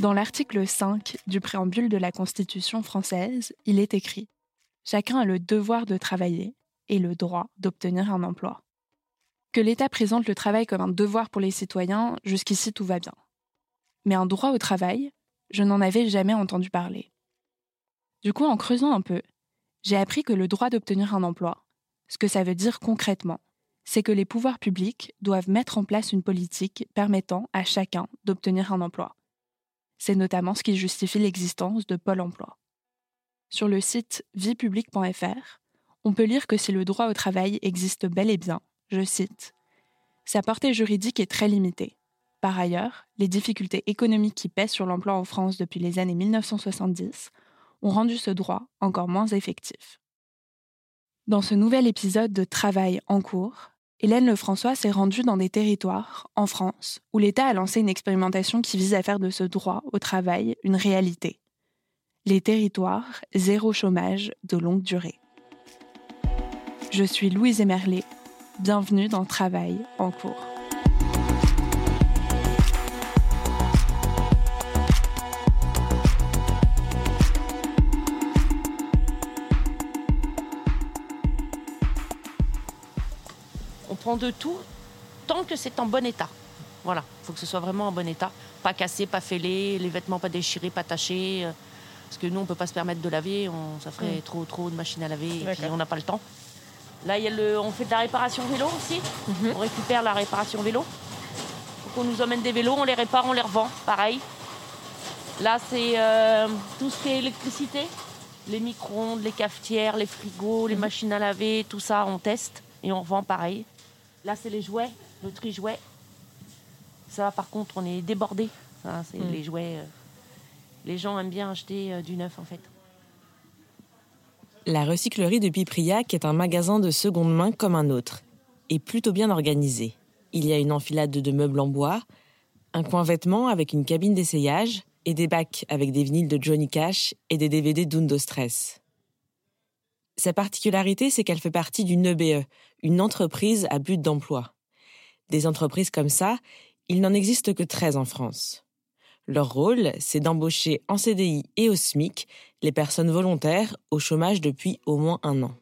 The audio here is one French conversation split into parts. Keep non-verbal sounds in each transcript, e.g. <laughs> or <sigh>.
Dans l'article 5 du préambule de la Constitution française, il est écrit ⁇ Chacun a le devoir de travailler et le droit d'obtenir un emploi. Que l'État présente le travail comme un devoir pour les citoyens, jusqu'ici tout va bien. Mais un droit au travail, je n'en avais jamais entendu parler. Du coup, en creusant un peu, j'ai appris que le droit d'obtenir un emploi, ce que ça veut dire concrètement, c'est que les pouvoirs publics doivent mettre en place une politique permettant à chacun d'obtenir un emploi. C'est notamment ce qui justifie l'existence de Pôle emploi. Sur le site viepublique.fr, on peut lire que si le droit au travail existe bel et bien, je cite, sa portée juridique est très limitée. Par ailleurs, les difficultés économiques qui pèsent sur l'emploi en France depuis les années 1970 ont rendu ce droit encore moins effectif. Dans ce nouvel épisode de Travail en cours, Hélène Lefrançois s'est rendue dans des territoires, en France, où l'État a lancé une expérimentation qui vise à faire de ce droit au travail une réalité. Les territoires zéro chômage de longue durée. Je suis Louise Emerlet. Bienvenue dans Travail en cours. Prend de tout tant que c'est en bon état. Voilà, il faut que ce soit vraiment en bon état. Pas cassé, pas fêlé, les vêtements pas déchirés, pas tachés. Euh, parce que nous, on peut pas se permettre de laver, on, ça ferait mm. trop, trop de machines à laver et puis on n'a pas le temps. Là, y a le, on fait de la réparation vélo aussi. Mhm. On récupère la réparation vélo. Donc on nous emmène des vélos, on les répare, on les revend, pareil. Là, c'est euh, tout ce qui est électricité. Les micro-ondes, les cafetières, les frigos, les mhm. machines à laver, tout ça, on teste et on revend pareil. Là, c'est les jouets, le tri-jouet. Ça, par contre, on est débordé. c'est hmm. les jouets. Euh, les gens aiment bien acheter euh, du neuf, en fait. La recyclerie de Pipriac est un magasin de seconde main comme un autre, et plutôt bien organisé. Il y a une enfilade de meubles en bois, un coin vêtements avec une cabine d'essayage, et des bacs avec des vinyles de Johnny Cash et des DVD d'Undo Stress. Sa particularité, c'est qu'elle fait partie d'une EBE, une entreprise à but d'emploi. Des entreprises comme ça, il n'en existe que 13 en France. Leur rôle, c'est d'embaucher en CDI et au SMIC les personnes volontaires au chômage depuis au moins un an.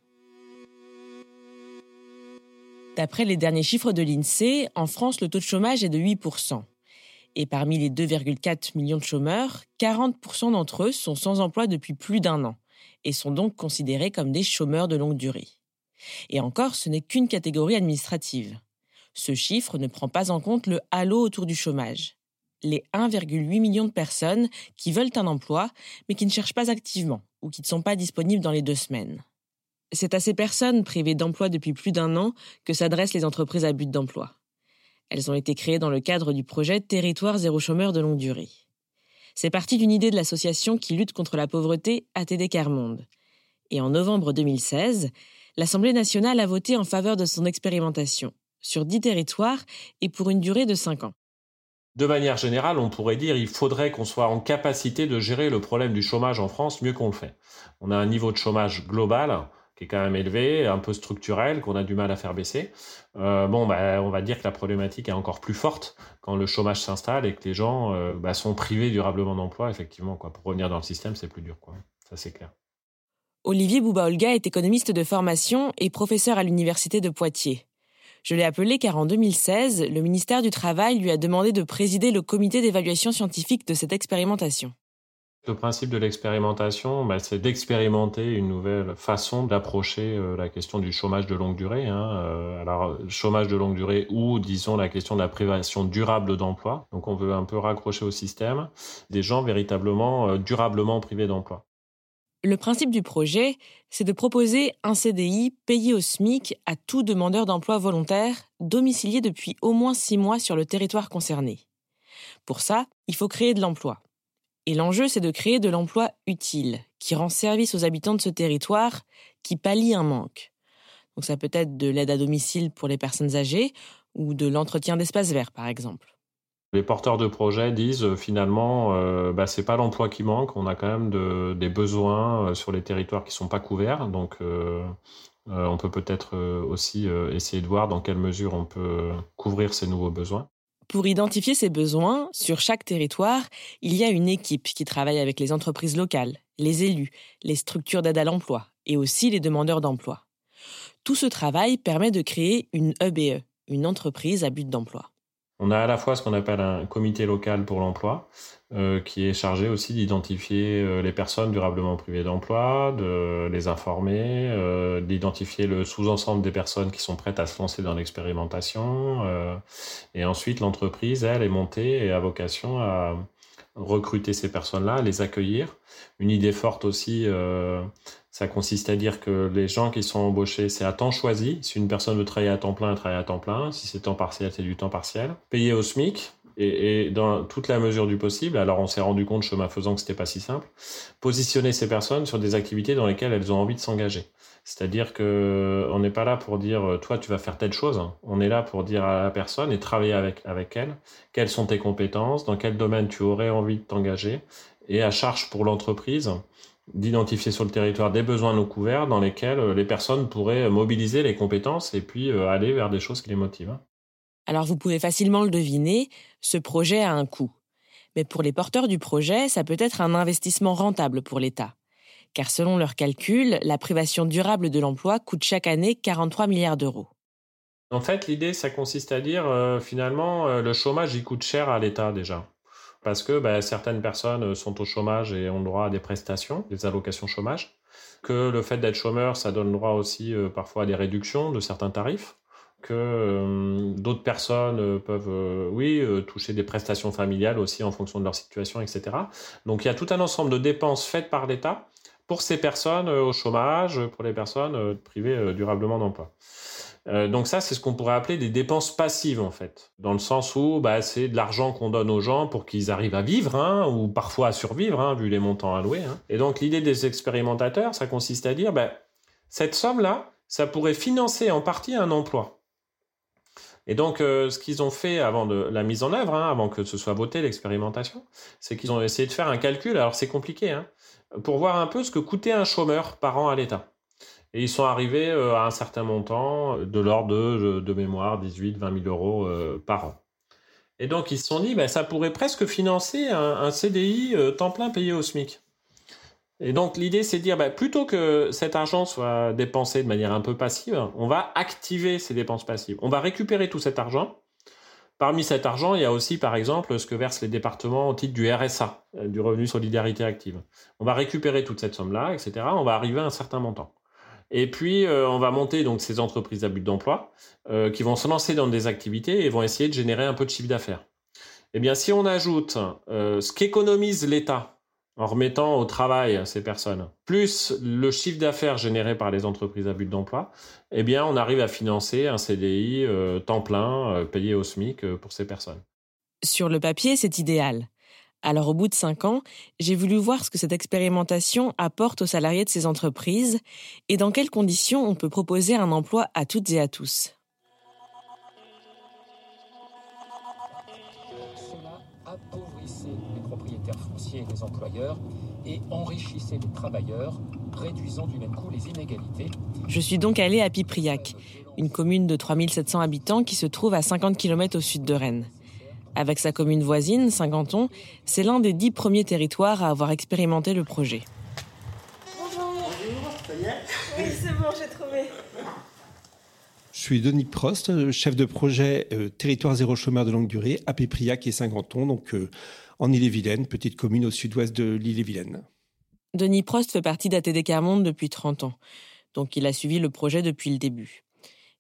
D'après les derniers chiffres de l'INSEE, en France, le taux de chômage est de 8%. Et parmi les 2,4 millions de chômeurs, 40% d'entre eux sont sans emploi depuis plus d'un an et sont donc considérés comme des chômeurs de longue durée. Et encore, ce n'est qu'une catégorie administrative. Ce chiffre ne prend pas en compte le halo autour du chômage. les 1,8 million de personnes qui veulent un emploi mais qui ne cherchent pas activement ou qui ne sont pas disponibles dans les deux semaines. C'est à ces personnes privées d'emploi depuis plus d'un an que s'adressent les entreprises à but d'emploi. Elles ont été créées dans le cadre du projet Territoire zéro chômeur de longue durée. C'est parti d'une idée de l'association qui lutte contre la pauvreté ATD Carmonde. Et en novembre 2016, l'Assemblée nationale a voté en faveur de son expérimentation, sur dix territoires et pour une durée de cinq ans. De manière générale, on pourrait dire qu'il faudrait qu'on soit en capacité de gérer le problème du chômage en France mieux qu'on le fait. On a un niveau de chômage global qui est quand même élevé, un peu structurel, qu'on a du mal à faire baisser. Euh, bon, bah, on va dire que la problématique est encore plus forte quand le chômage s'installe et que les gens euh, bah, sont privés durablement d'emploi, effectivement. Quoi. Pour revenir dans le système, c'est plus dur. Quoi. Ça, c'est clair. Olivier Bouba-Olga est économiste de formation et professeur à l'Université de Poitiers. Je l'ai appelé car en 2016, le ministère du Travail lui a demandé de présider le comité d'évaluation scientifique de cette expérimentation. Le principe de l'expérimentation, bah, c'est d'expérimenter une nouvelle façon d'approcher euh, la question du chômage de longue durée. Hein. Euh, alors, chômage de longue durée ou, disons, la question de la privation durable d'emploi. Donc, on veut un peu raccrocher au système des gens véritablement euh, durablement privés d'emploi. Le principe du projet, c'est de proposer un CDI payé au SMIC à tout demandeur d'emploi volontaire domicilié depuis au moins six mois sur le territoire concerné. Pour ça, il faut créer de l'emploi. Et l'enjeu, c'est de créer de l'emploi utile, qui rend service aux habitants de ce territoire, qui pallie un manque. Donc ça peut être de l'aide à domicile pour les personnes âgées ou de l'entretien d'espaces verts, par exemple. Les porteurs de projets disent euh, finalement, euh, bah, c'est pas l'emploi qui manque, on a quand même de, des besoins euh, sur les territoires qui sont pas couverts, donc euh, on peut peut-être aussi essayer de voir dans quelle mesure on peut couvrir ces nouveaux besoins. Pour identifier ces besoins, sur chaque territoire, il y a une équipe qui travaille avec les entreprises locales, les élus, les structures d'aide à l'emploi et aussi les demandeurs d'emploi. Tout ce travail permet de créer une EBE, une entreprise à but d'emploi. On a à la fois ce qu'on appelle un comité local pour l'emploi, euh, qui est chargé aussi d'identifier euh, les personnes durablement privées d'emploi, de les informer, euh, d'identifier le sous-ensemble des personnes qui sont prêtes à se lancer dans l'expérimentation. Et ensuite, l'entreprise, elle, est montée et a vocation à recruter ces personnes-là, les accueillir. Une idée forte aussi, euh, ça consiste à dire que les gens qui sont embauchés, c'est à temps choisi. Si une personne veut travailler à temps plein, elle travaille à temps plein. Si c'est temps partiel, c'est du temps partiel. Payé au SMIC. Et, et, dans toute la mesure du possible, alors on s'est rendu compte chemin faisant que c'était pas si simple, positionner ces personnes sur des activités dans lesquelles elles ont envie de s'engager. C'est-à-dire que on n'est pas là pour dire toi tu vas faire telle chose. On est là pour dire à la personne et travailler avec avec elle quelles sont tes compétences, dans quel domaine tu aurais envie de t'engager et à charge pour l'entreprise d'identifier sur le territoire des besoins non couverts dans lesquels les personnes pourraient mobiliser les compétences et puis euh, aller vers des choses qui les motivent. Alors vous pouvez facilement le deviner, ce projet a un coût. Mais pour les porteurs du projet, ça peut être un investissement rentable pour l'État. Car selon leurs calculs, la privation durable de l'emploi coûte chaque année 43 milliards d'euros. En fait, l'idée, ça consiste à dire, euh, finalement, euh, le chômage, il coûte cher à l'État déjà. Parce que bah, certaines personnes sont au chômage et ont droit à des prestations, des allocations chômage. Que le fait d'être chômeur, ça donne droit aussi euh, parfois à des réductions de certains tarifs que euh, d'autres personnes euh, peuvent, euh, oui, toucher des prestations familiales aussi en fonction de leur situation, etc. Donc il y a tout un ensemble de dépenses faites par l'État pour ces personnes au chômage, pour les personnes privées durablement d'emploi. donc ça, c'est ce qu'on pourrait appeler des dépenses passives en fait, dans le sens où bah, c'est de l'argent qu'on donne aux gens pour qu'ils arrivent à vivre, hein, ou parfois à survivre, hein, vu les montants alloués. Hein. Et donc l'idée des expérimentateurs, ça consiste à dire, bah, cette somme-là, ça pourrait financer en partie un emploi. Et donc, euh, ce qu'ils ont fait avant de la mise en œuvre, avant que ce soit voté l'expérimentation, c'est qu'ils ont essayé de faire un calcul. Alors, c'est compliqué, hein, pour voir un peu ce que coûtait un chômeur par an à l'État. Et ils sont arrivés euh, à un certain montant de l'ordre de, de, mémoire 18, 20 000 euros euh, par an. Et donc, ils se sont dit, ben, ça pourrait presque financer un, CDI euh, temps plein payé au SMIC. Et donc l'idée, c'est de dire, bah, plutôt que cet argent soit dépensé de manière un peu passive, on va activer ces dépenses passives. On va récupérer tout cet argent. Parmi cet argent, il y a aussi, par exemple, ce que versent les départements au titre du RSA, euh, du revenu solidarité active. On va récupérer toute cette somme-là, etc. On va arriver à un certain montant. Et puis, euh, on va monter donc ces entreprises à but d'emploi euh, qui vont se lancer dans des activités et vont essayer de générer un peu de chiffre d'affaires. Eh bien, si on ajoute ce qu'économise l'État en remettant au travail ces personnes, plus le chiffre d'affaires généré par les entreprises à but d'emploi, eh bien, on arrive à financer un CDI temps plein payé au SMIC pour ces personnes. Sur le papier, c'est idéal. Alors au bout de cinq ans, j'ai voulu voir ce que cette expérimentation apporte aux salariés de ces entreprises et dans quelles conditions on peut proposer un emploi à toutes et à tous. Les employeurs et enrichissait les travailleurs, réduisant du même coup les inégalités. Je suis donc allée à Pipriac, une commune de 3700 habitants qui se trouve à 50 km au sud de Rennes. Avec sa commune voisine, Saint-Ganton, c'est l'un des dix premiers territoires à avoir expérimenté le projet. Bonjour. Bonjour, ça y est Oui, c'est bon, j'ai trouvé. Je suis Denis Prost, chef de projet euh, Territoire zéro chômeur de longue durée à Pépriac et Saint-Ganton, donc euh, en Ille-et-Vilaine, petite commune au sud-ouest de l'Ille-et-Vilaine. Denis Prost fait partie d'ATD Monde depuis 30 ans, donc il a suivi le projet depuis le début.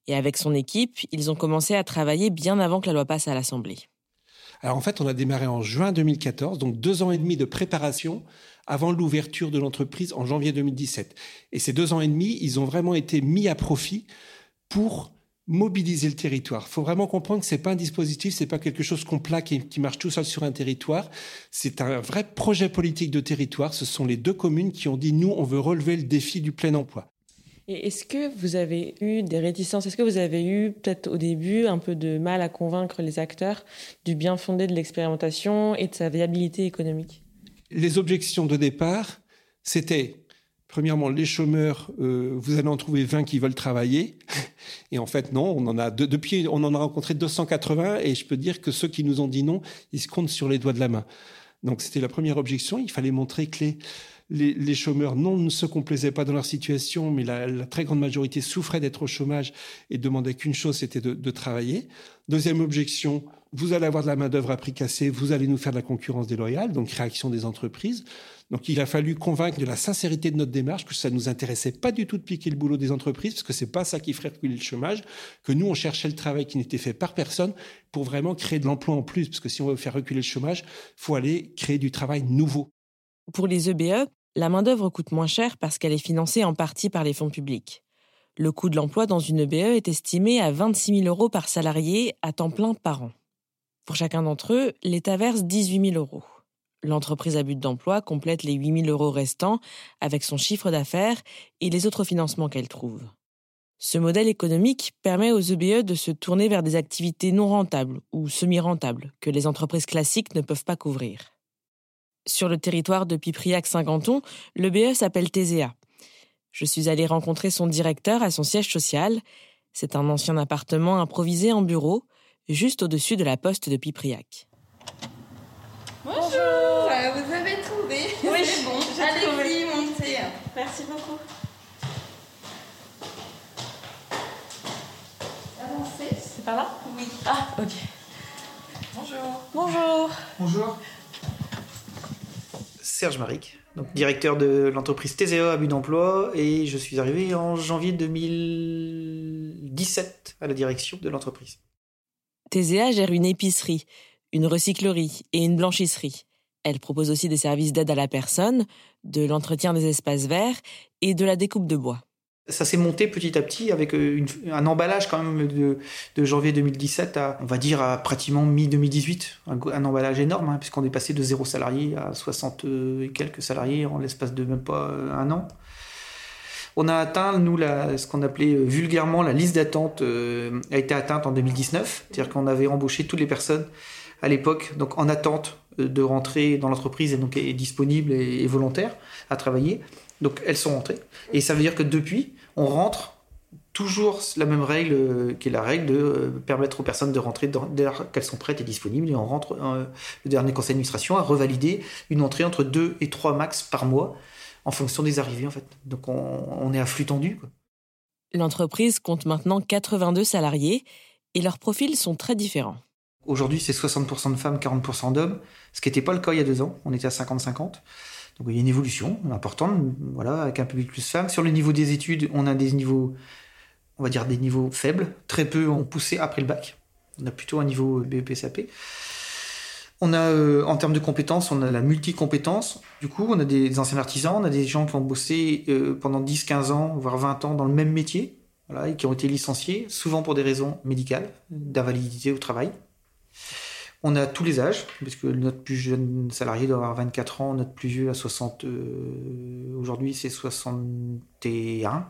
Et avec son équipe, ils ont commencé à travailler bien avant que la loi passe à l'Assemblée. Alors en fait, on a démarré en juin 2014, donc deux ans et demi de préparation avant l'ouverture de l'entreprise en janvier 2017. Et ces deux ans et demi, ils ont vraiment été mis à profit pour mobiliser le territoire. Il faut vraiment comprendre que c'est pas un dispositif, c'est pas quelque chose qu'on plaque et qui marche tout seul sur un territoire. C'est un vrai projet politique de territoire. Ce sont les deux communes qui ont dit nous, on veut relever le défi du plein emploi. Et est-ce que vous avez eu des réticences? Est-ce que vous avez eu peut-être au début un peu de mal à convaincre les acteurs du bien fondé de l'expérimentation et de sa viabilité économique? Les objections de départ, c'était Premièrement, les chômeurs, euh, vous allez en trouver 20 qui veulent travailler. <laughs> Et en fait, non, on en a depuis, on en a rencontré 280 et je peux dire que ceux qui nous ont dit non, ils se comptent sur les doigts de la main. Donc c'était la première objection. Il fallait montrer que les, les, chômeurs non ne se complaisaient pas dans leur situation, mais la, très grande majorité souffrait d'être au chômage et demandait qu'une chose, c'était de, travailler. Deuxième objection, vous allez avoir de la main d'œuvre à prix cassé, vous allez nous faire de la concurrence déloyale, donc réaction des entreprises. Donc il a fallu convaincre de la sincérité de notre démarche, que ça nous intéressait pas du tout de piquer le boulot des entreprises, parce que c'est pas ça qui ferait reculer le chômage, que nous on cherchait le travail qui n'était fait par personne pour vraiment créer de l'emploi en plus, parce que si on veut faire reculer le chômage, faut aller créer du travail nouveau. Pour les EBE, la main-d'œuvre coûte moins cher parce qu'elle est financée en partie par les fonds publics. Le coût de l'emploi dans une EBE est estimé à 26 000 euros par salarié à temps plein par an. Pour chacun d'entre eux, l'État verse 18 000 euros. L'entreprise à but d'emploi complète les 8 000 euros restants avec son chiffre d'affaires et les autres financements qu'elle trouve. Ce modèle économique permet aux EBE de se tourner vers des activités non rentables ou semi-rentables que les entreprises classiques ne peuvent pas couvrir. Sur le territoire de Pipriac-Saint-Ganton, le BE s'appelle TZA. Je suis allée rencontrer son directeur à son siège social. C'est un ancien appartement improvisé en bureau, juste au-dessus de la poste de Pipriac. Bonjour, Vous avez trouvé <laughs> Oui, c'est bon. Allez-y, montez. Merci beaucoup. Avancez. C'est par là Oui. Ah, ok. Bonjour. Bonjour. Bonjour. Serge Maric, donc directeur de l'entreprise TZA à but d'emploi, et je suis arrivé en janvier 2017 à la direction de l'entreprise. TZA gère une épicerie, une recyclerie et une blanchisserie. Elle propose aussi des services d'aide à la personne, de l'entretien des espaces verts et de la découpe de bois ça s'est monté petit à petit avec euh, un emballage quand même de, janvier 2017 à, on va dire, à pratiquement mi-2018. Un, emballage énorme, hein, puisqu'on est passé de zéro salarié à 60 et quelques salariés en l'espace de même pas euh, un an. On a atteint, nous, ce qu'on appelait euh, vulgairement la liste d'attente a été atteinte en 2019. C'est-à-dire qu'on avait embauché toutes les personnes à l'époque, donc en attente de rentrer dans l'entreprise et donc est disponible et, volontaire à travailler. Donc elles sont rentrées. Et ça veut dire que depuis, on rentre toujours la même règle euh, qui est la règle de euh, permettre aux personnes de rentrer dès qu'elles sont prêtes et disponibles et on rentre euh, le dernier conseil d'administration a revalidé une entrée entre 2 et 3 max par mois en fonction des arrivées en fait. Donc on, est à flux tendu. L'entreprise compte maintenant 82 salariés et leurs profils sont très différents. Aujourd'hui, c'est 60% de femmes, 40% d'hommes, ce qui n'était pas le cas il y a deux ans. On était à 50-50. Donc il y a une évolution importante, voilà, avec un public plus femmes. Sur le niveau des études, on a des niveaux, on va dire des niveaux faibles. Très peu ont poussé après le bac. On a plutôt un niveau BEP-SAP. On a, euh, en termes de compétences, on a la multicompétence. Du coup, on a des anciens artisans, on a des gens qui ont bossé euh, pendant 10, 15 ans, voire 20 ans dans le même métier, voilà, et qui ont été licenciés, souvent pour des raisons médicales, d'invalidité au travail. On a tous les âges, puisque notre plus jeune salarié doit avoir 24 ans, notre plus vieux a 60. Euh, aujourd'hui, c'est 61.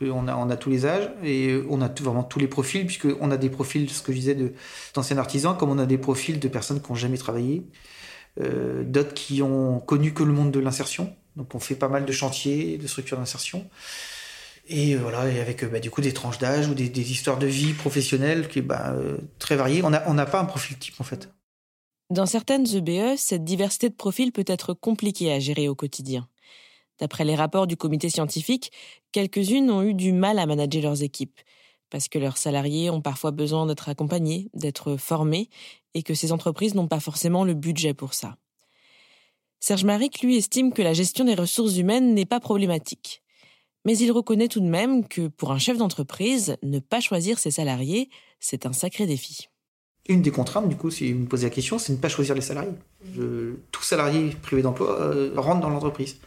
On a, on a tous les âges et on a vraiment tous les profils, puisqu'on a des profils, ce que je disais, d'anciens artisans, comme on a des profils de personnes qui n'ont jamais travaillé, euh, d'autres qui ont connu que le monde de l'insertion. Donc on fait pas mal de chantiers, de structures d'insertion. Et euh, voilà, et avec bah, du coup des tranches d'âge ou des, histoires de vie professionnelles qui bah, très variées. On n'a pas un profil type en fait. Dans certaines EBE, cette diversité de profils peut être compliquée à gérer au quotidien. D'après les rapports du comité scientifique, quelques-unes ont eu du mal à manager leurs équipes, parce que leurs salariés ont parfois besoin d'être accompagnés, d'être formés, et que ces entreprises n'ont pas forcément le budget pour ça. Serge Maric, lui, estime que la gestion des ressources humaines n'est pas problématique. Mais il reconnaît tout de même que pour un chef d'entreprise, ne pas choisir ses salariés, c'est un sacré défi. Une des contraintes, du coup, si vous me posez la question, c'est ne pas choisir les salariés. tout salarié privé d'emploi euh, rentre dans l'entreprise.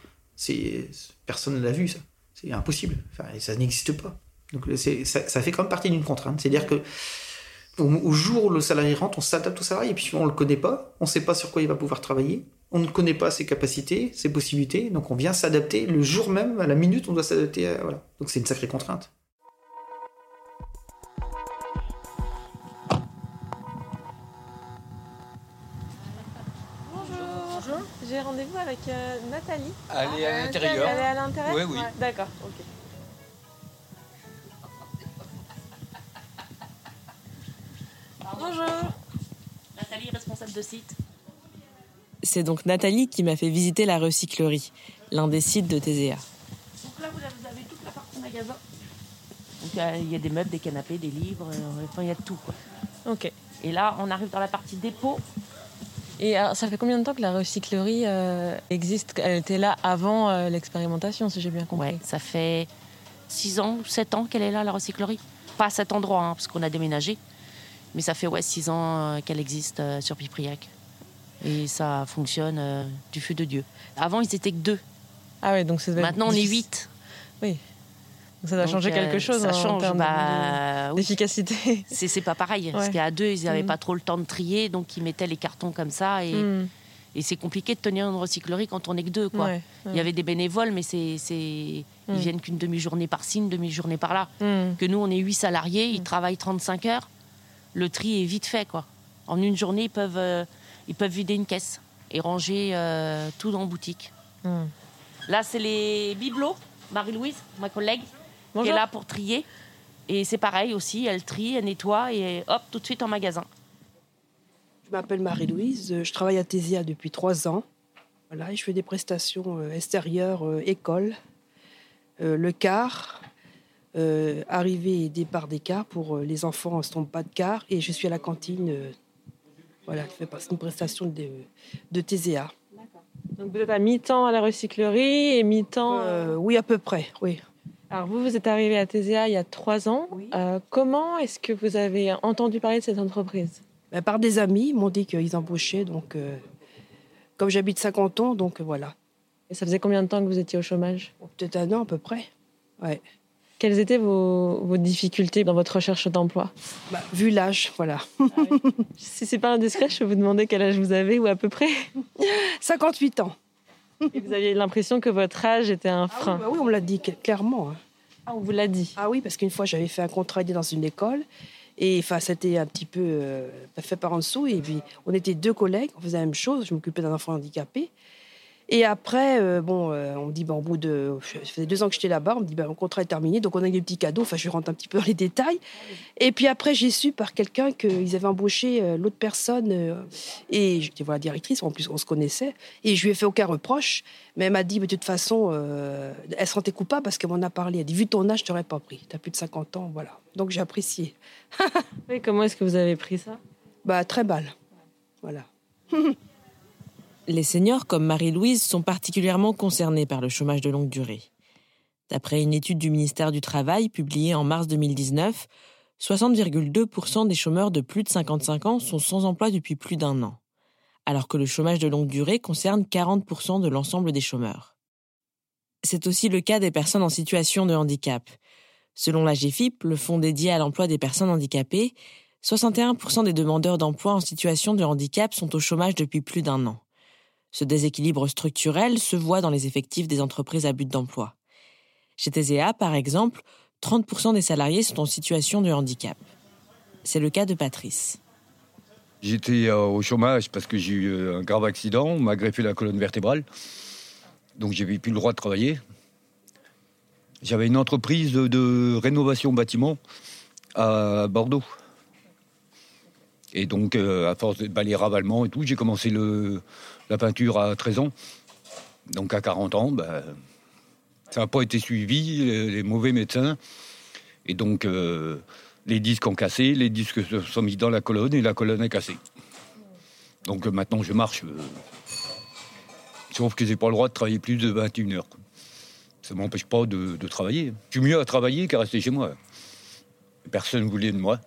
Personne ne l'a vu ça. C'est impossible. Ça n'existe pas. Donc ça, ça, fait quand même partie d'une contrainte. C'est-à-dire que au, jour où le salarié rentre, on s'adapte au salarié. Et puis on le connaît pas, on ne sait pas sur quoi il va pouvoir travailler. On ne connaît pas ses capacités, ses possibilités. Donc on vient s'adapter le jour même, à la minute, on doit s'adapter. Voilà. Donc c'est une sacrée contrainte. J'ai rendez-vous avec euh, Nathalie. Elle est à l'intérieur. Elle est à l'intérieur Oui, oui. D'accord, ok. Bonjour. Nathalie, responsable de site. C'est donc Nathalie qui m'a fait visiter la recyclerie, l'un des sites de TZA. Donc là, vous avez toute la partie magasin. Donc il y a des meubles, des canapés, des livres, euh, enfin il y a tout quoi. Ok. Et là, on arrive dans la partie dépôt. Et ça fait combien de temps que la recyclerie euh, existe? Elle était là avant euh, l'expérimentation, si j'ai bien compris. Oui, ça fait 6 ans ou 7 ans qu'elle est là, la recyclerie. Pas à cet endroit, hein, parce qu'on a déménagé. Mais ça fait ouais, 6 ans euh, qu'elle existe sur Pipriac. Et ça fonctionne du feu de Dieu. Avant, ils étaient que deux. Ah oui, donc c'est Maintenant, on est 8. Oui. Ça doit changer quelque chose ça en change, bah, d'efficacité. <laughs> C'est pas pareil. Parce qu'à deux, ils n'avaient mm. pas trop le temps de trier, donc ils mettaient les cartons comme ça. Et, mm. et c'est compliqué de tenir une recyclerie quand on n'est que deux. Quoi. Il y avait des bénévoles, mais c'est, ils mm. viennent qu'une demi-journée par-ci, une demi-journée par-là. Que nous, on est huit salariés, ils travaillent 35 heures. Le tri est vite fait. quoi. En une journée, ils peuvent, euh, ils peuvent vider une caisse et ranger euh, tout dans boutique. Là, c'est les bibelots. Marie-Louise, ma collègue, qui est là pour trier. Et c'est pareil aussi, elle trie, elle nettoie et hop, tout de suite en magasin. Je m'appelle Marie-Louise, je travaille à Tésia depuis trois ans. Voilà, et je fais des prestations euh, extérieures, euh, école, euh, le car, arrivée et départ des cars pour les enfants ne se trompent pas de car. Et je suis à la cantine, voilà, je fais une prestation de, de TZA. Donc vous êtes à mi-temps à la recyclerie et mi-temps Oui, à peu près, oui. Alors vous, vous êtes arrivé à TZA il y a trois ans. Euh, comment est-ce que vous avez entendu parler de cette entreprise? Ben, Par des amis, ils m'ont dit qu'ils embauchaient. Donc, euh, comme j'habite 50 ans, donc voilà. Et ça faisait combien de temps que vous étiez au chômage? Peut-être un an à peu près. Ouais. Quelles étaient vos, difficultés dans votre recherche d'emploi bah, Vu l'âge, voilà. Ah <laughs> si c'est pas indiscret, je peux vous demander quel âge vous avez ou à peu près <laughs> 58 ans. Et vous aviez l'impression que votre âge était un ah frein bah oui, on me l'a dit clairement. Hein. Ah, on vous l'a dit Ah oui, parce qu'une fois, j'avais fait un contrat dans une école. Et enfin, c'était un petit peu euh, fait par en dessous. Et puis, on était deux collègues, on faisait la même chose. Je m'occupais d'un enfant handicapé. Et après, euh, bon, euh, on me dit, bon, au bout de. Ça faisait deux ans que j'étais là-bas, on me dit, ben, mon contrat est terminé, donc on a eu des petits cadeaux. Enfin, je rentre un petit peu dans les détails. Et puis après, j'ai su par quelqu'un qu'ils avaient embauché euh, l'autre personne. et j'étais voilà, directrice, en plus, on se connaissait. Et je lui ai fait aucun reproche. Mais elle m'a dit, de toute façon, elle se sentait coupable parce qu'elle m'en a parlé. Elle a dit, vu ton âge, je t'aurais pas pris. Tu as plus de 50 ans, voilà. Donc j'ai apprécié. <laughs> et comment est-ce que vous avez pris ça? Bah, très mal. Voilà. <laughs> Les seniors comme Marie-Louise sont particulièrement concernés par le chômage de longue durée. D'après une étude du ministère du Travail publiée en mars 2019, 60,2% des chômeurs de plus de 55 ans sont sans emploi depuis plus d'un an. alors que le chômage de longue durée concerne 40% de l'ensemble des chômeurs. C'est aussi le cas des personnes en situation de handicap. Selon la GFIP, le fonds dédié à l'emploi des personnes handicapées, 61% des demandeurs d'emploi en situation de handicap sont au chômage depuis plus d'un an. Ce déséquilibre structurel se voit dans les effectifs des entreprises à but d'emploi. Chez TSEA, par exemple, 30% des salariés sont en situation de handicap. C'est le cas de Patrice. J'étais euh, au chômage parce que j'ai eu euh, un grave accident, on m'a greffé la colonne vertébrale. Donc j'avais plus le droit de travailler. J'avais une entreprise de, rénovation bâtiment à Bordeaux. Et donc, euh, à force de balayer ravalement et tout, j'ai commencé le, la peinture à 13 ans. Donc, à 40 ans, ben, ça n'a pas été suivi, les, mauvais médecins. Et donc, euh, les disques ont cassé, les disques se sont mis dans la colonne et la colonne est cassée. Donc, maintenant, je marche. Euh, sauf que j'ai pas le droit de travailler plus de 21 heures. Ça m'empêche pas de, travailler. Je suis mieux à travailler qu'à rester chez moi. Personne ne voulait de moi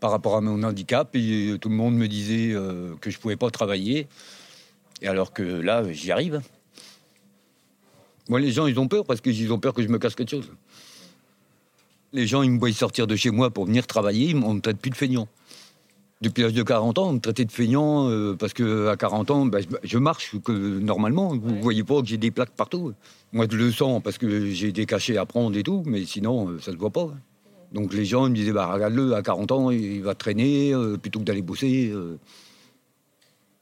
par rapport à mon handicap et tout le monde me disait euh, que je pouvais pas travailler. Et alors que là, j'y arrive. Moi, les gens, ils ont peur parce qu'ils ont peur que je me casse quelque chose. Les gens, ils me voient sortir de chez moi pour venir travailler, ils me traitent plus de feignant. Depuis l'âge de 40 ans, on me traitait de feignant euh, parce qu'à 40 ans, bah, je, marche que, normalement. Vous ne voyez pas que j'ai des plaques partout. Moi, je le sens parce que j'ai des cachets à prendre et tout, mais sinon, euh, ça ne se voit pas. Donc les gens me disaient, bah, regarde-le, à 40 ans, il va traîner euh, plutôt que d'aller bosser.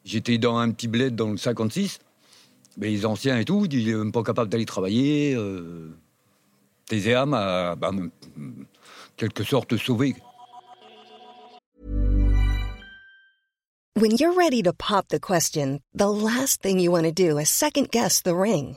J'étais dans un petit bled dans le 56. Mais les anciens et tout, ils n'étaient pas capables d'aller travailler. Euh, m'a, bah, quelque sorte, sauvé. When you're ready to pop the question, the last thing you want to do is second guess the ring.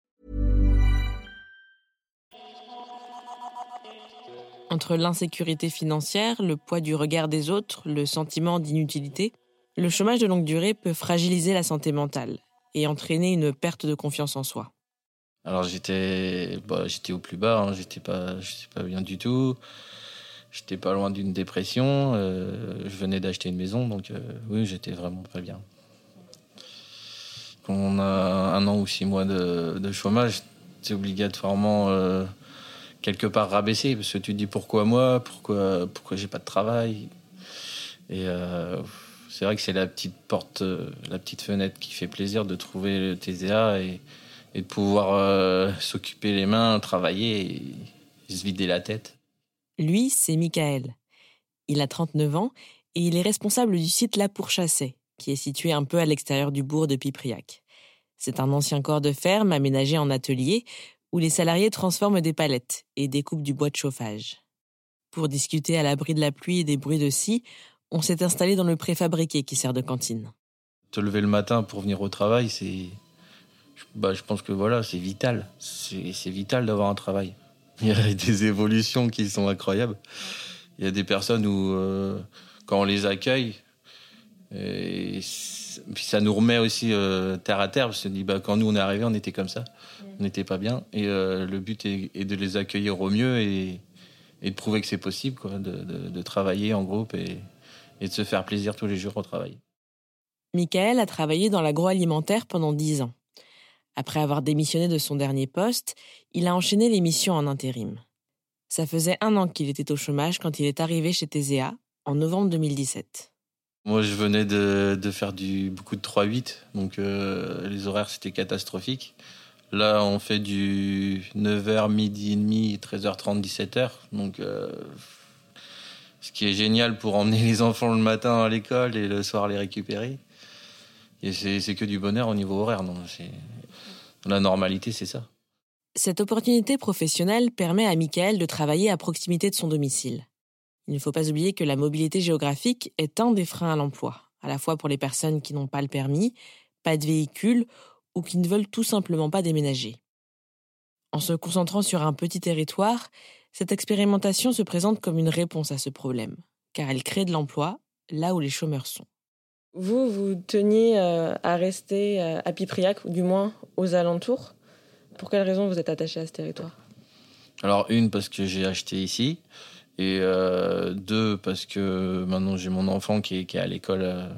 Entre l'insécurité financière, le poids du regard des autres, le sentiment d'inutilité, le chômage de longue durée peut fragiliser la santé mentale et entraîner une perte de confiance en soi. Alors j'étais bah, au plus bas, hein. j'étais pas pas bien du tout. J'étais pas loin d'une dépression, euh, je venais d'acheter une maison donc euh, oui, j'étais vraiment pas bien. Quand on a un an ou six mois de, chômage, c'est obligatoirement euh, quelque part rabaissé parce que tu te dis pourquoi moi, pourquoi pourquoi j'ai pas de travail? Et c'est vrai que c'est la petite porte, la petite fenêtre qui fait plaisir de trouver le TZA et et de pouvoir euh, s'occuper les mains, travailler et se vider la tête. Lui, c'est Michael. Il a 39 ans et il est responsable du site La Pourchassée, qui est situé un peu à l'extérieur du bourg de Pipriac. C'est un ancien corps de ferme aménagé en atelier où les salariés transforment des palettes et découpent du bois de chauffage. Pour discuter à l'abri de la pluie et des bruits de scie, on s'est installé dans le préfabriqué qui sert de cantine. Te lever le matin pour venir au travail, c'est bah, je pense que voilà, c'est vital. C'est vital d'avoir un travail. <laughs> Il y a des évolutions qui sont incroyables. Il y a des personnes où, euh, quand on les accueille, et puis ça nous remet aussi euh, terre à terre. On se dit, bah, quand nous on est arrivés, on était comme ça. On n'était pas bien. Et euh, le but est, de les accueillir au mieux et, de prouver que c'est possible quoi, de, travailler en groupe et, et de se faire plaisir tous les jours au travail. Michael a travaillé dans l'agroalimentaire pendant dix ans. Après avoir démissionné de son dernier poste, il a enchaîné les missions en intérim. Ça faisait un an qu'il était au chômage quand il est arrivé chez TSEA en novembre 2017. Moi, je venais de, faire du, beaucoup de 3-8, donc euh, les horaires c'était catastrophique. Là, on fait du 9h, midi et demi, 13h30, 17h. Donc, euh, ce qui est génial pour emmener les enfants le matin à l'école et le soir les récupérer. Et c'est que du bonheur au niveau horaire. Non la normalité, c'est ça. Cette opportunité professionnelle permet à Michael de travailler à proximité de son domicile. Il ne faut pas oublier que la mobilité géographique est un des freins à l'emploi, à la fois pour les personnes qui n'ont pas le permis, pas de véhicule ou qui ne veulent tout simplement pas déménager. En se concentrant sur un petit territoire, cette expérimentation se présente comme une réponse à ce problème, car elle crée de l'emploi là où les chômeurs sont. Vous, vous teniez euh, à rester euh, à Pipriac, ou du moins aux alentours. Pour quelle raison vous êtes attaché à ce territoire? Alors, une, parce que j'ai acheté ici. Et euh, deux, parce que maintenant j'ai mon enfant qui est, à l'école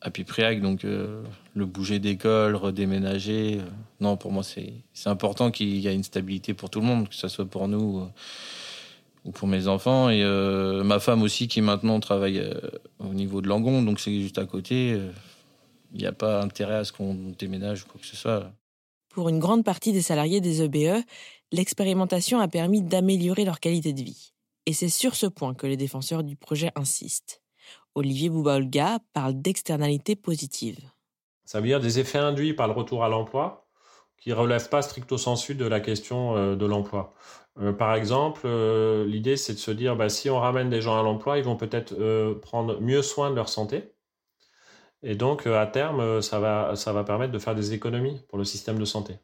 à, Pipriac. Donc, le bouger d'école, redéménager. non, pour moi, c'est important qu'il y ait une stabilité pour tout le monde, que ce soit pour nous ou pour mes enfants et euh, ma femme aussi qui maintenant travaille euh, au niveau de Langon, donc c'est juste à côté. Il euh, n'y a pas intérêt à ce qu'on déménage ou quoi que ce soit. Pour une grande partie des salariés des EBE, l'expérimentation a permis d'améliorer leur qualité de vie. Et c'est sur ce point que les défenseurs du projet insistent. Olivier Bouba-Olga parle d'externalités positives. Ça veut dire des effets induits par le retour à l'emploi qui ne relèvent pas stricto sensu de la question de l'emploi. Euh, par exemple, euh, l'idée c'est de se dire bah, si on ramène des gens à l'emploi, ils vont peut-être euh, prendre mieux soin de leur santé. Et donc, à terme, ça va, ça va permettre de faire des économies pour le système de santé.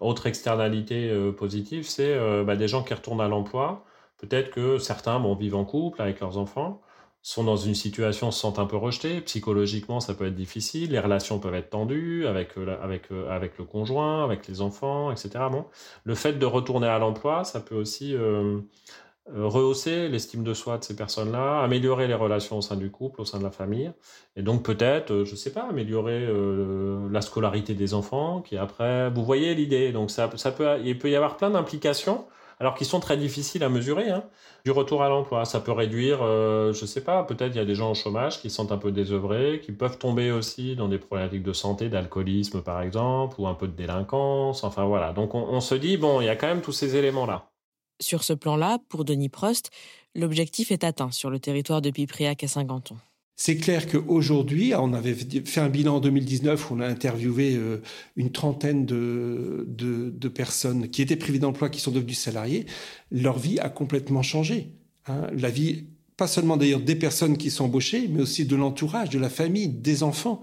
Autre externalité positive, c'est bah, des gens qui retournent à l'emploi. Peut-être que certains vont vivre en couple avec leurs enfants sont dans une situation, se sentent un peu rejetés. Psychologiquement, ça peut être difficile. Les relations peuvent être tendues avec, euh, avec, euh, avec le conjoint, avec les enfants, etc. Bon. Le fait de retourner à l'emploi, ça peut aussi euh, rehausser l'estime de soi de ces personnes-là, améliorer les relations au sein du couple, au sein de la famille. Et donc peut-être, je ne sais pas, améliorer la scolarité des enfants, qui après... Vous voyez l'idée. Donc ça, ça peut, il peut y avoir plein d'implications alors qu'ils sont très difficiles à mesurer. Hein. Du retour à l'emploi, ça peut réduire, euh, je ne sais pas, peut-être il y a des gens au chômage qui sont un peu désœuvrés, qui peuvent tomber aussi dans des problématiques de santé, d'alcoolisme par exemple, ou un peu de délinquance. Enfin voilà, donc on, on se dit, bon, il y a quand même tous ces éléments-là. Sur ce plan-là, pour Denis Prost, l'objectif est atteint sur le territoire de Pipriac à Saint-Ganton. C'est clair qu'aujourd'hui, on avait fait un bilan en 2019 où on a interviewé euh, une trentaine de, personnes qui étaient privées d'emploi, qui sont devenues salariés. Leur vie a complètement changé. Hein. La vie, pas seulement d'ailleurs des personnes qui sont embauchées, mais aussi de l'entourage, de la famille, des enfants.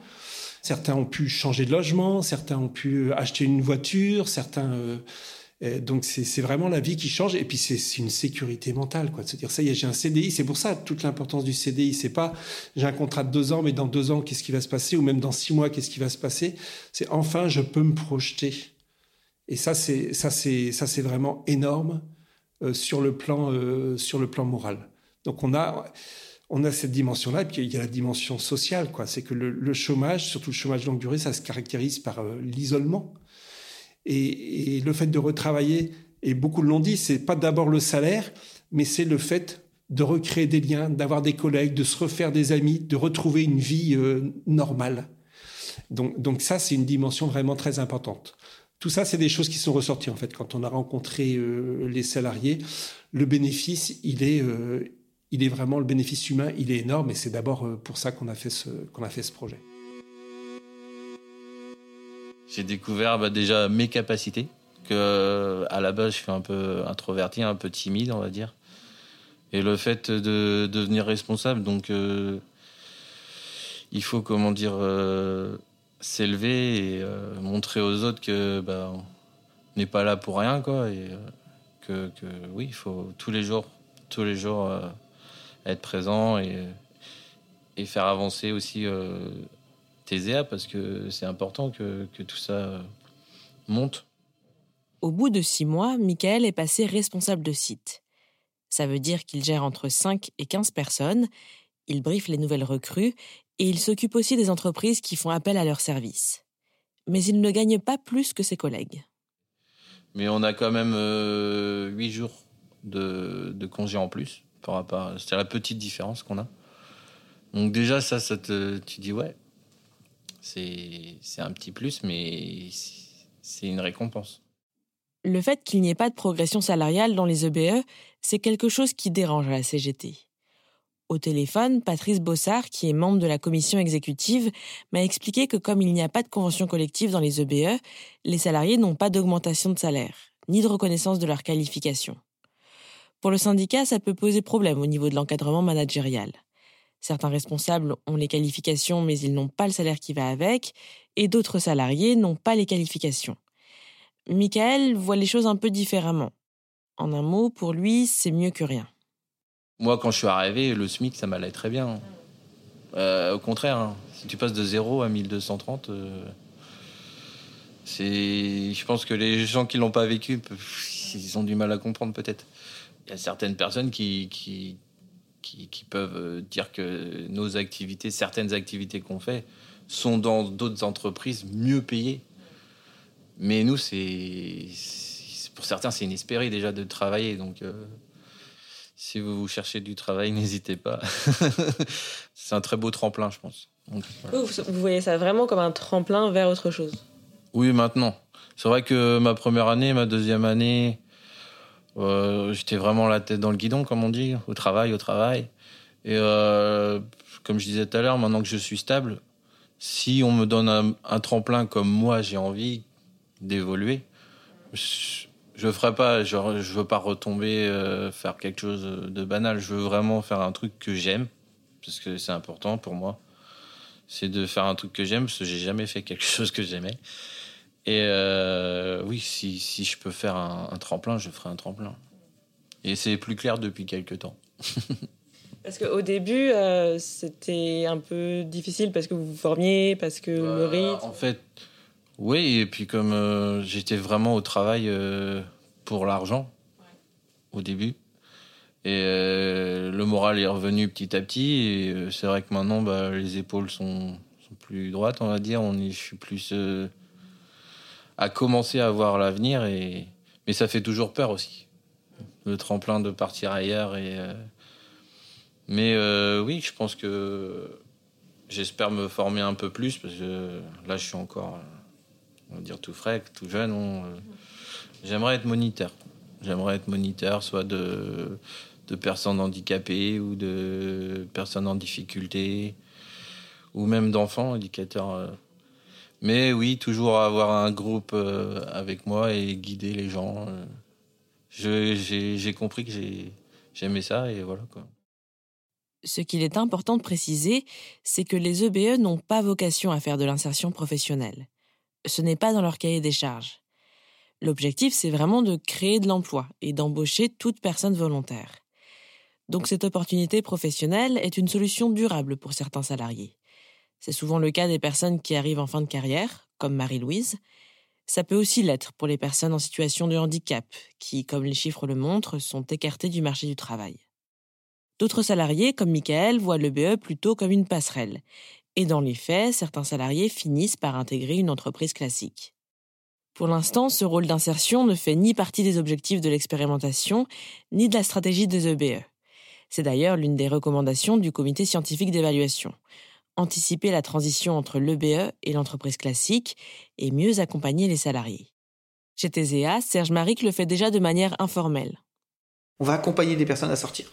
Certains ont pu changer de logement, certains ont pu acheter une voiture, certains... Euh, donc c'est vraiment la vie qui change. Et puis c'est une sécurité mentale quoi. De se dire ça y est j'ai un CDI c'est pour ça toute l'importance du CDI c'est pas j'ai un contrat de deux ans mais dans deux ans qu'est-ce qui va se passer? Ou même dans six mois qu'est-ce qui va se passer? C'est enfin je peux me projeter. Et ça c'est ça c'est ça c'est vraiment énorme euh, sur le plan euh, sur le plan moral. Donc on a on a cette dimension-là, et puis il y a la dimension sociale, quoi. C'est que le, chômage, surtout le chômage longue durée, ça se caractérise par euh, l'isolement. Et, le fait de retravailler, et beaucoup l'ont dit, c'est pas d'abord le salaire, mais c'est le fait de recréer des liens, d'avoir des collègues, de se refaire des amis, de retrouver une vie euh, normale. Donc, ça, c'est une dimension vraiment très importante. Tout ça, c'est des choses qui sont ressorties en fait quand on a rencontré euh, les salariés. Le bénéfice, il est, euh, il est vraiment le bénéfice humain, il est énorme, et c'est d'abord pour ça qu'on a qu'on a fait ce projet. J'ai découvert bah, déjà mes capacités, que à la base je suis un peu introverti, un peu timide, on va dire. Et le fait de, devenir responsable, donc euh, il faut comment dire euh, s'élever et euh, montrer aux autres que bah, on n'est pas là pour rien, quoi, et que, que, oui, il faut tous les jours, tous les jours être présent et, et faire avancer aussi TSA parce que c'est important que, que, tout ça euh, monte. Au bout de six mois, Michael est passé responsable de site. Ça veut dire qu'il gère entre 5 et 15 personnes, il briefe les nouvelles recrues et il s'occupe aussi des entreprises qui font appel à leurs services. Mais il ne gagne pas plus que ses collègues. Mais on a quand même euh, huit 8 jours de, de congé en plus par rapport. C'est la petite différence qu'on a. Donc déjà ça, ça te, tu dis ouais, c'est un petit plus, mais c'est une récompense. Le fait qu'il n'y ait pas de progression salariale dans les EBE, e, c'est quelque chose qui dérange à la CGT. Au téléphone, Patrice Bossard, qui est membre de la commission exécutive, m'a expliqué que comme il n'y a pas de convention collective dans les EBE, e, les salariés n'ont pas d'augmentation de salaire, ni de reconnaissance de leur qualification. Pour le syndicat, ça peut poser problème au niveau de l'encadrement managérial. Certains responsables ont les qualifications mais ils n'ont pas le salaire qui va avec, et d'autres salariés n'ont pas les qualifications. Michael voit les choses un peu différemment. En un mot, pour lui, c'est mieux que rien. Moi, quand je suis arrivé, le SMIC, ça m'allait très bien. Euh, au contraire, hein, si tu passes de 0 à 1230, euh. Je pense que les gens qui l'ont pas vécu, ils ont du mal à comprendre peut-être. Il y a certaines personnes qui, qui, peuvent euh, dire que nos activités, certaines activités qu'on fait, sont dans d'autres entreprises mieux payées. Mais nous, c'est pour certains, c'est inespéré déjà de travailler. Donc, euh, si vous cherchez du travail, <laughs> n'hésitez pas. <laughs> c'est un très beau tremplin, je pense. vous, voyez ça vraiment comme un tremplin vers autre chose? Oui, maintenant. C'est vrai que ma première année, ma deuxième année, euh, j'étais vraiment la tête dans le guidon, comme on dit, au travail, au travail. Et euh, comme je disais tout à l'heure, maintenant que je suis stable, si on me donne un, tremplin comme moi j'ai envie d'évoluer, je, ferai pas. Je veux pas retomber, euh, faire quelque chose de banal. Je veux vraiment faire un truc que j'aime, parce que c'est important pour moi. C'est de faire un truc que j'aime, parce que j'ai jamais fait quelque <laughs> chose que j'aimais. Et euh, oui, si, si, je peux faire un, tremplin, je ferai un tremplin. Et c'est plus clair depuis quelques temps. <laughs> parce qu'au début, euh, c'était un peu difficile parce que vous vous formiez, parce que le euh, rythme. En fait, oui, et puis comme j'étais vraiment au travail pour l'argent au début. Et le moral est revenu petit à petit. Et c'est vrai que maintenant, bah, les épaules sont, sont, plus droites, on va dire. On je suis plus à commencer à voir l'avenir. Et... Mais ça fait toujours peur aussi. Le tremplin de partir ailleurs. Et, euh, Mais euh, oui, je pense que j'espère me former un peu plus parce que là, je suis encore, on va dire, tout frais, tout jeune. Euh, j'aimerais être moniteur. J'aimerais être moniteur, soit de, de personnes handicapées ou de personnes en difficulté, ou même d'enfants, éducateurs mais oui, toujours avoir un groupe euh, avec moi et guider les gens. Euh. J'ai compris que j'aimais ça et voilà quoi. Ce qu'il est important de préciser, c'est que les EBE n'ont pas vocation à faire de l'insertion professionnelle. Ce n'est pas dans leur cahier des charges. L'objectif, c'est vraiment de créer de l'emploi et d'embaucher toute personne volontaire. Donc cette opportunité professionnelle est une solution durable pour certains salariés. C'est souvent le cas des personnes qui arrivent en fin de carrière, comme Marie-Louise. Ça peut aussi l'être pour les personnes en situation de handicap, qui, comme les chiffres le montrent, sont écartées du marché du travail. D'autres salariés, comme Michael, voient le BE plutôt comme une passerelle. Et dans les faits, certains salariés finissent par intégrer une entreprise classique. Pour l'instant, ce rôle d'insertion ne fait ni partie des objectifs de l'expérimentation, ni de la stratégie des EBE. C'est d'ailleurs l'une des recommandations du comité scientifique d'évaluation anticiper la transition entre l'EBE et l'entreprise classique et mieux accompagner les salariés. Chez TZA, Serge Maric le fait déjà de manière informelle. On va accompagner des personnes à sortir,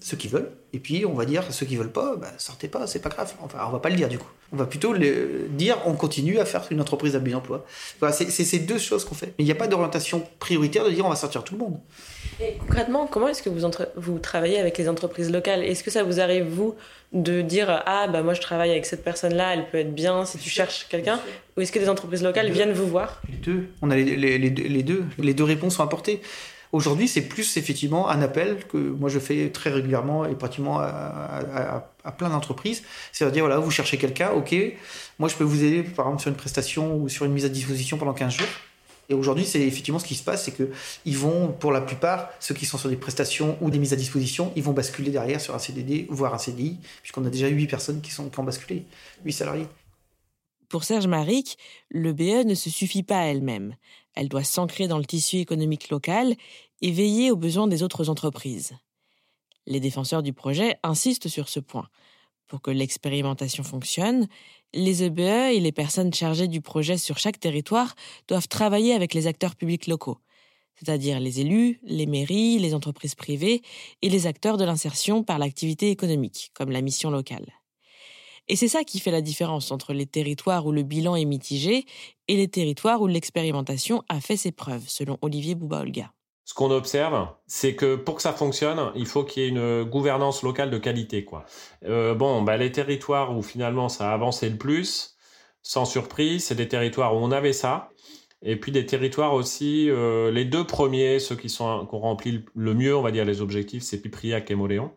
ceux qui veulent, et puis on va dire ceux qui veulent pas, bah, sortez pas, c'est pas grave. Enfin, on va pas le dire du coup. On va plutôt le dire on continue à faire une entreprise à but d'emploi. c'est ces deux choses qu'on fait. Mais il n'y a pas d'orientation prioritaire de dire on va sortir tout le monde. Et concrètement, comment est-ce que vous, vous travaillez avec les entreprises locales? Est-ce que ça vous arrive, vous, de dire Ah, bah moi je travaille avec cette personne-là, elle peut être bien si tu cherches quelqu'un? Ou est-ce que des entreprises locales viennent vous voir? Les deux. On a les, les, deux. Les deux réponses sont apportées. Aujourd'hui, c'est plus effectivement un appel que moi je fais très régulièrement et pratiquement à, plein d'entreprises. C'est-à-dire, voilà, vous cherchez quelqu'un, ok, moi je peux vous aider par exemple sur une prestation ou sur une mise à disposition pendant 15 jours. Et aujourd'hui, c'est effectivement ce qui se passe, c'est que ils vont, pour la plupart, ceux qui sont sur des prestations ou des mises à disposition, ils vont basculer derrière sur un CDD, voire un CDI, puisqu'on a déjà 8 personnes qui, sont, qui ont basculé, 8 salariés. Pour Serge Maric, le BE ne se suffit pas à elle-même. Elle doit s'ancrer dans le tissu économique local et veiller aux besoins des autres entreprises. Les défenseurs du projet insistent sur ce point. Pour que l'expérimentation fonctionne, les EBE et les personnes chargées du projet sur chaque territoire doivent travailler avec les acteurs publics locaux, c'est-à-dire les élus, les mairies, les entreprises privées et les acteurs de l'insertion par l'activité économique, comme la mission locale. Et c'est ça qui fait la différence entre les territoires où le bilan est mitigé et les territoires où l'expérimentation a fait ses preuves, selon Olivier Bouba-Olga. Ce qu'on observe, c'est que pour que ça fonctionne, il faut qu'il y ait une gouvernance locale de qualité. Quoi. Euh, bon, bah, les territoires où finalement ça a avancé le plus, sans surprise, c'est des territoires où on avait ça. Et puis des territoires aussi, euh, les deux premiers, ceux qui sont qui ont rempli le mieux, on va dire, les objectifs, c'est Pipriac et Moléon.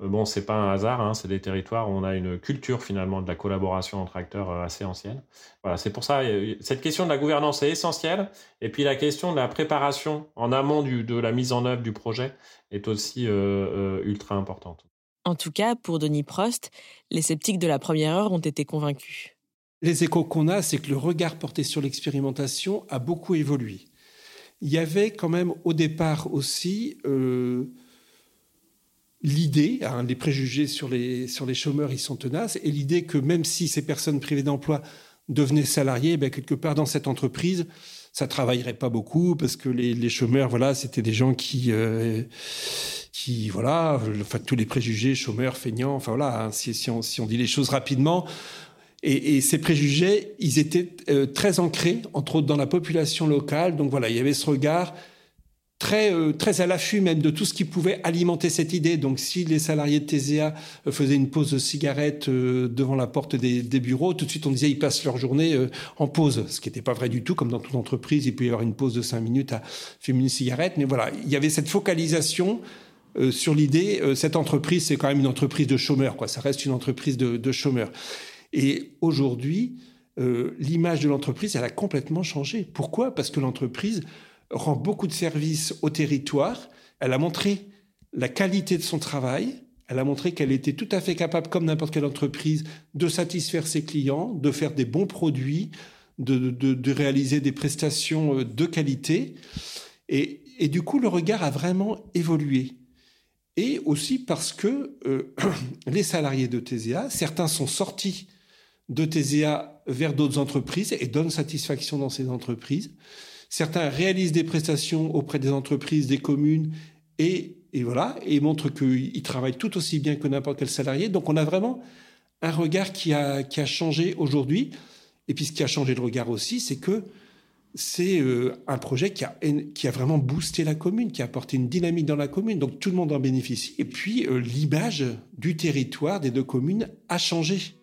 Euh, bon, c'est pas un hasard, hein, c'est des territoires où on a une culture finalement de la collaboration entre acteurs euh, assez ancienne. Voilà, c'est pour ça, cette question de la gouvernance est essentielle. Et puis la question de la préparation en amont du, de la mise en œuvre du projet est aussi ultra importante. En tout cas, pour Denis Prost, les sceptiques de la première heure ont été convaincus. Les échos qu'on a, c'est que le regard porté sur l'expérimentation a beaucoup évolué. Il y avait quand même au départ aussi euh, l'idée, hein, les préjugés sur les, sur les chômeurs, ils sont tenaces, et l'idée que même si ces personnes privées d'emploi devenaient salariées, ben, quelque part dans cette entreprise, ça travaillerait pas beaucoup parce que les, les chômeurs, voilà, c'était des gens qui, euh, qui, voilà, enfin, tous les préjugés, chômeurs, feignants, enfin voilà, hein, si, si, on, dit les choses rapidement, et, et, ces préjugés, ils étaient euh, très ancrés, entre autres dans la population locale. Donc voilà, il y avait ce regard très, euh, très à l'affût même de tout ce qui pouvait alimenter cette idée. Donc si les salariés de TSA euh, faisaient une pause de cigarette devant la porte des, bureaux, tout de suite on disait ils passent leur journée en pause, ce qui n'était pas vrai du tout, comme dans toute entreprise, il peut y avoir une pause de cinq minutes à fumer une cigarette. Mais voilà, il y avait cette focalisation sur l'idée, cette entreprise, c'est quand même une entreprise de chômeurs, quoi. Ça reste une entreprise de, chômeurs. Et aujourd'hui, euh, l'image de l'entreprise, elle a complètement changé. Pourquoi? Parce que l'entreprise rend beaucoup de services au territoire. Elle a montré la qualité de son travail. Elle a montré qu'elle était tout à fait capable, comme n'importe quelle entreprise, de satisfaire ses clients, de faire des bons produits, de, de, réaliser des prestations euh, de qualité. Et, et, du coup, le regard a vraiment évolué. Et aussi parce que euh, <clears throat> les salariés de TSA, certains sont sortis de TSA vers d'autres entreprises et donnent satisfaction dans ces entreprises. Certains réalisent des prestations auprès des entreprises, des communes et, voilà, et montrent qu'ils travaillent tout aussi bien que n'importe quel salarié. Donc on a vraiment un regard qui a, qui a changé aujourd'hui. Et puis ce qui a changé le regard aussi, c'est que c'est euh, un projet qui a, qui a vraiment boosté la commune, qui a apporté une dynamique dans la commune. Donc tout le monde en bénéficie. Et puis euh, l'image du territoire des deux communes a changé.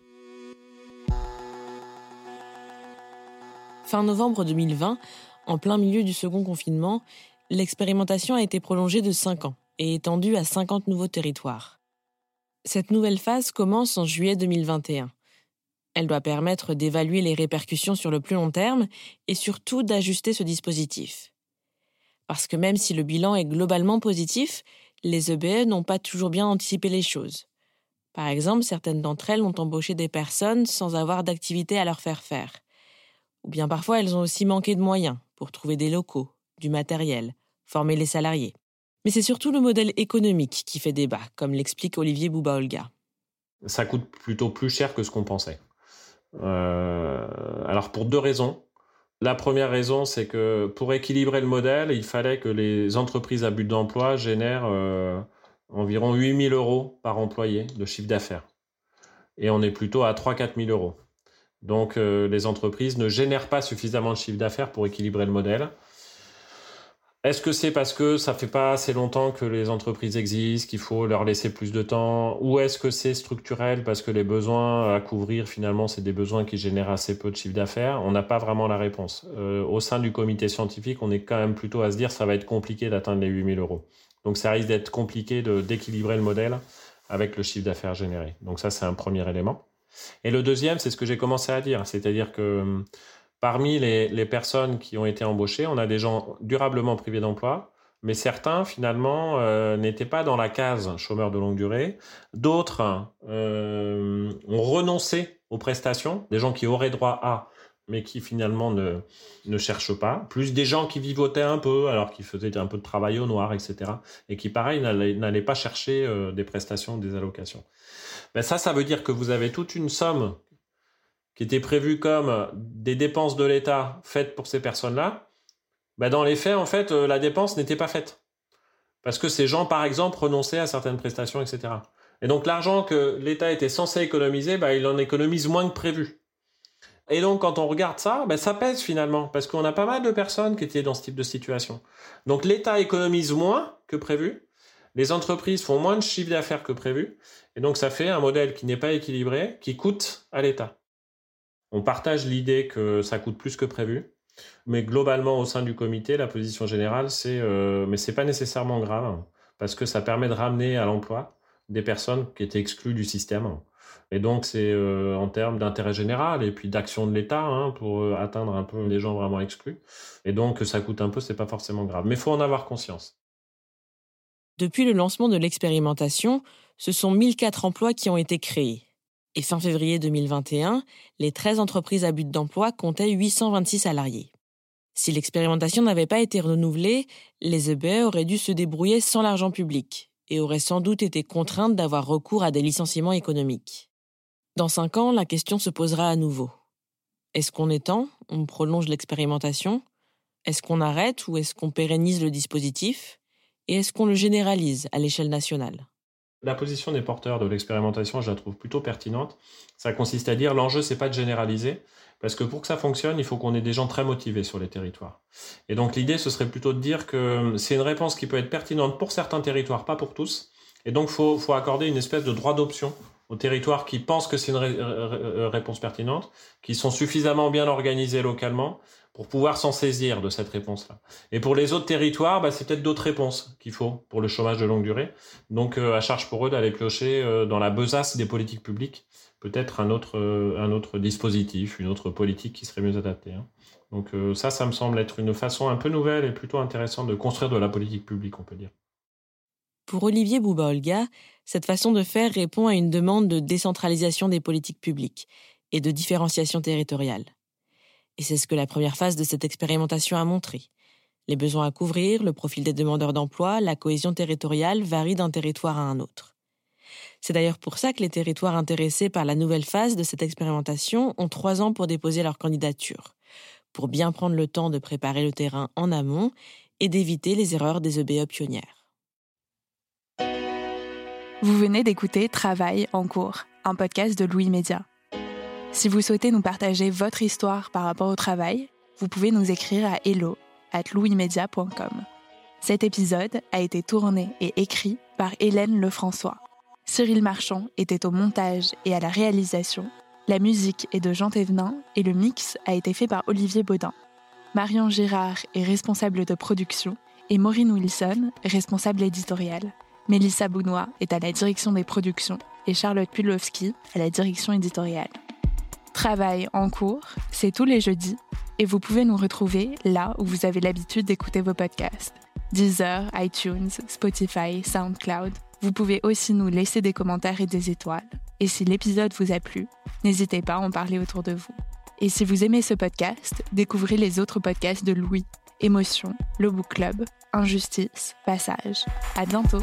Fin novembre 2020, en plein milieu du second confinement, l'expérimentation a été prolongée de 5 ans et étendue à 50 nouveaux territoires. Cette nouvelle phase commence en juillet 2021. Elle doit permettre d'évaluer les répercussions sur le plus long terme et surtout d'ajuster ce dispositif. Parce que même si le bilan est globalement positif, les EBE n'ont pas toujours bien anticipé les choses. Par exemple, certaines d'entre elles ont embauché des personnes sans avoir d'activité à leur faire faire. Ou bien parfois elles ont aussi manqué de moyens pour trouver des locaux, du matériel, former les salariés. Mais c'est surtout le modèle économique qui fait débat, comme l'explique Olivier Bouba-Olga. Ça coûte plutôt plus cher que ce qu'on pensait. Euh, alors pour deux raisons. La première raison, c'est que pour équilibrer le modèle, il fallait que les entreprises à but d'emploi génèrent euh, environ 8 000 euros par employé de chiffre d'affaires. Et on est plutôt à 3-4 000 euros. Donc euh, les entreprises ne génèrent pas suffisamment de chiffre d'affaires pour équilibrer le modèle. Est-ce que c'est parce que ça fait pas assez longtemps que les entreprises existent, qu'il faut leur laisser plus de temps? Ou est-ce que c'est structurel parce que les besoins à couvrir, finalement, c'est des besoins qui génèrent assez peu de chiffre d'affaires? On n'a pas vraiment la réponse. Euh, au sein du comité scientifique, on est quand même plutôt à se dire ça va être compliqué d'atteindre les 8000 euros. Donc ça risque d'être compliqué d'équilibrer le modèle avec le chiffre d'affaires généré. Donc ça, c'est un premier élément. Et le deuxième, c'est ce que j'ai commencé à dire, c'est-à-dire que hum, parmi les, personnes qui ont été embauchées, on a des gens durablement privés d'emploi, mais certains finalement euh, n'étaient pas dans la case chômeur de longue durée. D'autres euh, ont renoncé aux prestations, des gens qui auraient droit à, mais qui finalement ne, ne cherchent pas. Plus des gens qui vivotaient un peu, alors qu'ils faisaient un peu de travail au noir, etc. Et qui, pareil, n'allaient pas chercher euh, des prestations, des allocations. Ben ça, ça veut dire que vous avez toute une somme qui était prévue comme des dépenses de l'État faites pour ces personnes-là. Ben dans les faits, en fait, euh, la dépense n'était pas faite. Parce que ces gens, par exemple, renonçaient à certaines prestations, etc. Et donc l'argent que l'État était censé économiser, ben, il en économise moins que prévu. Et donc quand on regarde ça, ben, ça pèse finalement, parce qu'on a pas mal de personnes qui étaient dans ce type de situation. Donc l'État économise moins que prévu, les entreprises font moins de chiffre d'affaires que prévu, et donc ça fait un modèle qui n'est pas équilibré, qui coûte à l'État. On partage l'idée que ça coûte plus que prévu. Mais globalement, au sein du comité, la position générale, c'est euh, mais c'est pas nécessairement grave parce que ça permet de ramener à l'emploi des personnes qui étaient exclues du système. Et donc, c'est euh, en termes d'intérêt général et puis d'action de l'État hein, pour euh, atteindre un peu les gens vraiment exclus. Et donc, ça coûte un peu, c'est pas forcément grave. Mais il faut en avoir conscience. Depuis le lancement de l'expérimentation, ce sont 1004 emplois qui ont été créés. Et fin février 2021, les 13 entreprises à but d'emploi comptaient 826 salariés. Si l'expérimentation n'avait pas été renouvelée, les EBE auraient dû se débrouiller sans l'argent public et auraient sans doute été contraintes d'avoir recours à des licenciements économiques. Dans cinq ans, la question se posera à nouveau. Est-ce qu'on étend, on prolonge l'expérimentation? Est-ce qu'on arrête ou est-ce qu'on pérennise le dispositif? Et est-ce qu'on le généralise à l'échelle nationale? La position des porteurs de l'expérimentation, je la trouve plutôt pertinente. Ça consiste à dire l'enjeu, c'est pas de généraliser, parce que pour que ça fonctionne, il faut qu'on ait des gens très motivés sur les territoires. Et donc l'idée, ce serait plutôt de dire que c'est une réponse qui peut être pertinente pour certains territoires, pas pour tous. Et donc, faut, faut accorder une espèce de droit d'option aux territoires qui pensent que c'est une réponse pertinente, qui sont suffisamment bien organisés localement pour pouvoir s'en saisir de cette réponse-là. Et pour les autres territoires, bah, c'est peut-être d'autres réponses qu'il faut pour le chômage de longue durée. Donc euh, à charge pour eux d'aller piocher euh, dans la besace des politiques publiques peut-être un autre, euh, un autre dispositif, une autre politique qui serait mieux adaptée. Hein. Donc ça, ça me semble être une façon un peu nouvelle et plutôt intéressante de construire de la politique publique, on peut dire. Pour Olivier Bouba-Olga, cette façon de faire répond à une demande de décentralisation des politiques publiques et de différenciation territoriale. Et c'est ce que la première phase de cette expérimentation a montré. Les besoins à couvrir, le profil des demandeurs d'emploi, la cohésion territoriale varient d'un territoire à un autre. C'est d'ailleurs pour ça que les territoires intéressés par la nouvelle phase de cette expérimentation ont trois ans pour déposer leur candidature, pour bien prendre le temps de préparer le terrain en amont et d'éviter les erreurs des EBE pionnières. Vous venez d'écouter Travail en cours, un podcast de Louis Média. Si vous souhaitez nous partager votre histoire par rapport au travail, vous pouvez nous écrire à hello at louismedia.com. Cet épisode a été tourné et écrit par Hélène Lefrançois. Cyril Marchand était au montage et à la réalisation. La musique est de Jean Thévenin et le mix a été fait par Olivier Baudin. Marion Girard est responsable de production et Maureen Wilson, responsable éditoriale. Mélissa Bounois est à la direction des productions et Charlotte Pulowski à la direction éditoriale. Travail en cours, c'est tous les jeudis et vous pouvez nous retrouver là où vous avez l'habitude d'écouter vos podcasts. Deezer, iTunes, Spotify, SoundCloud. Vous pouvez aussi nous laisser des commentaires et des étoiles. Et si l'épisode vous a plu, n'hésitez pas à en parler autour de vous. Et si vous aimez ce podcast, découvrez les autres podcasts de Louis, Émotion, Le Book Club, Injustice, Passage. À bientôt!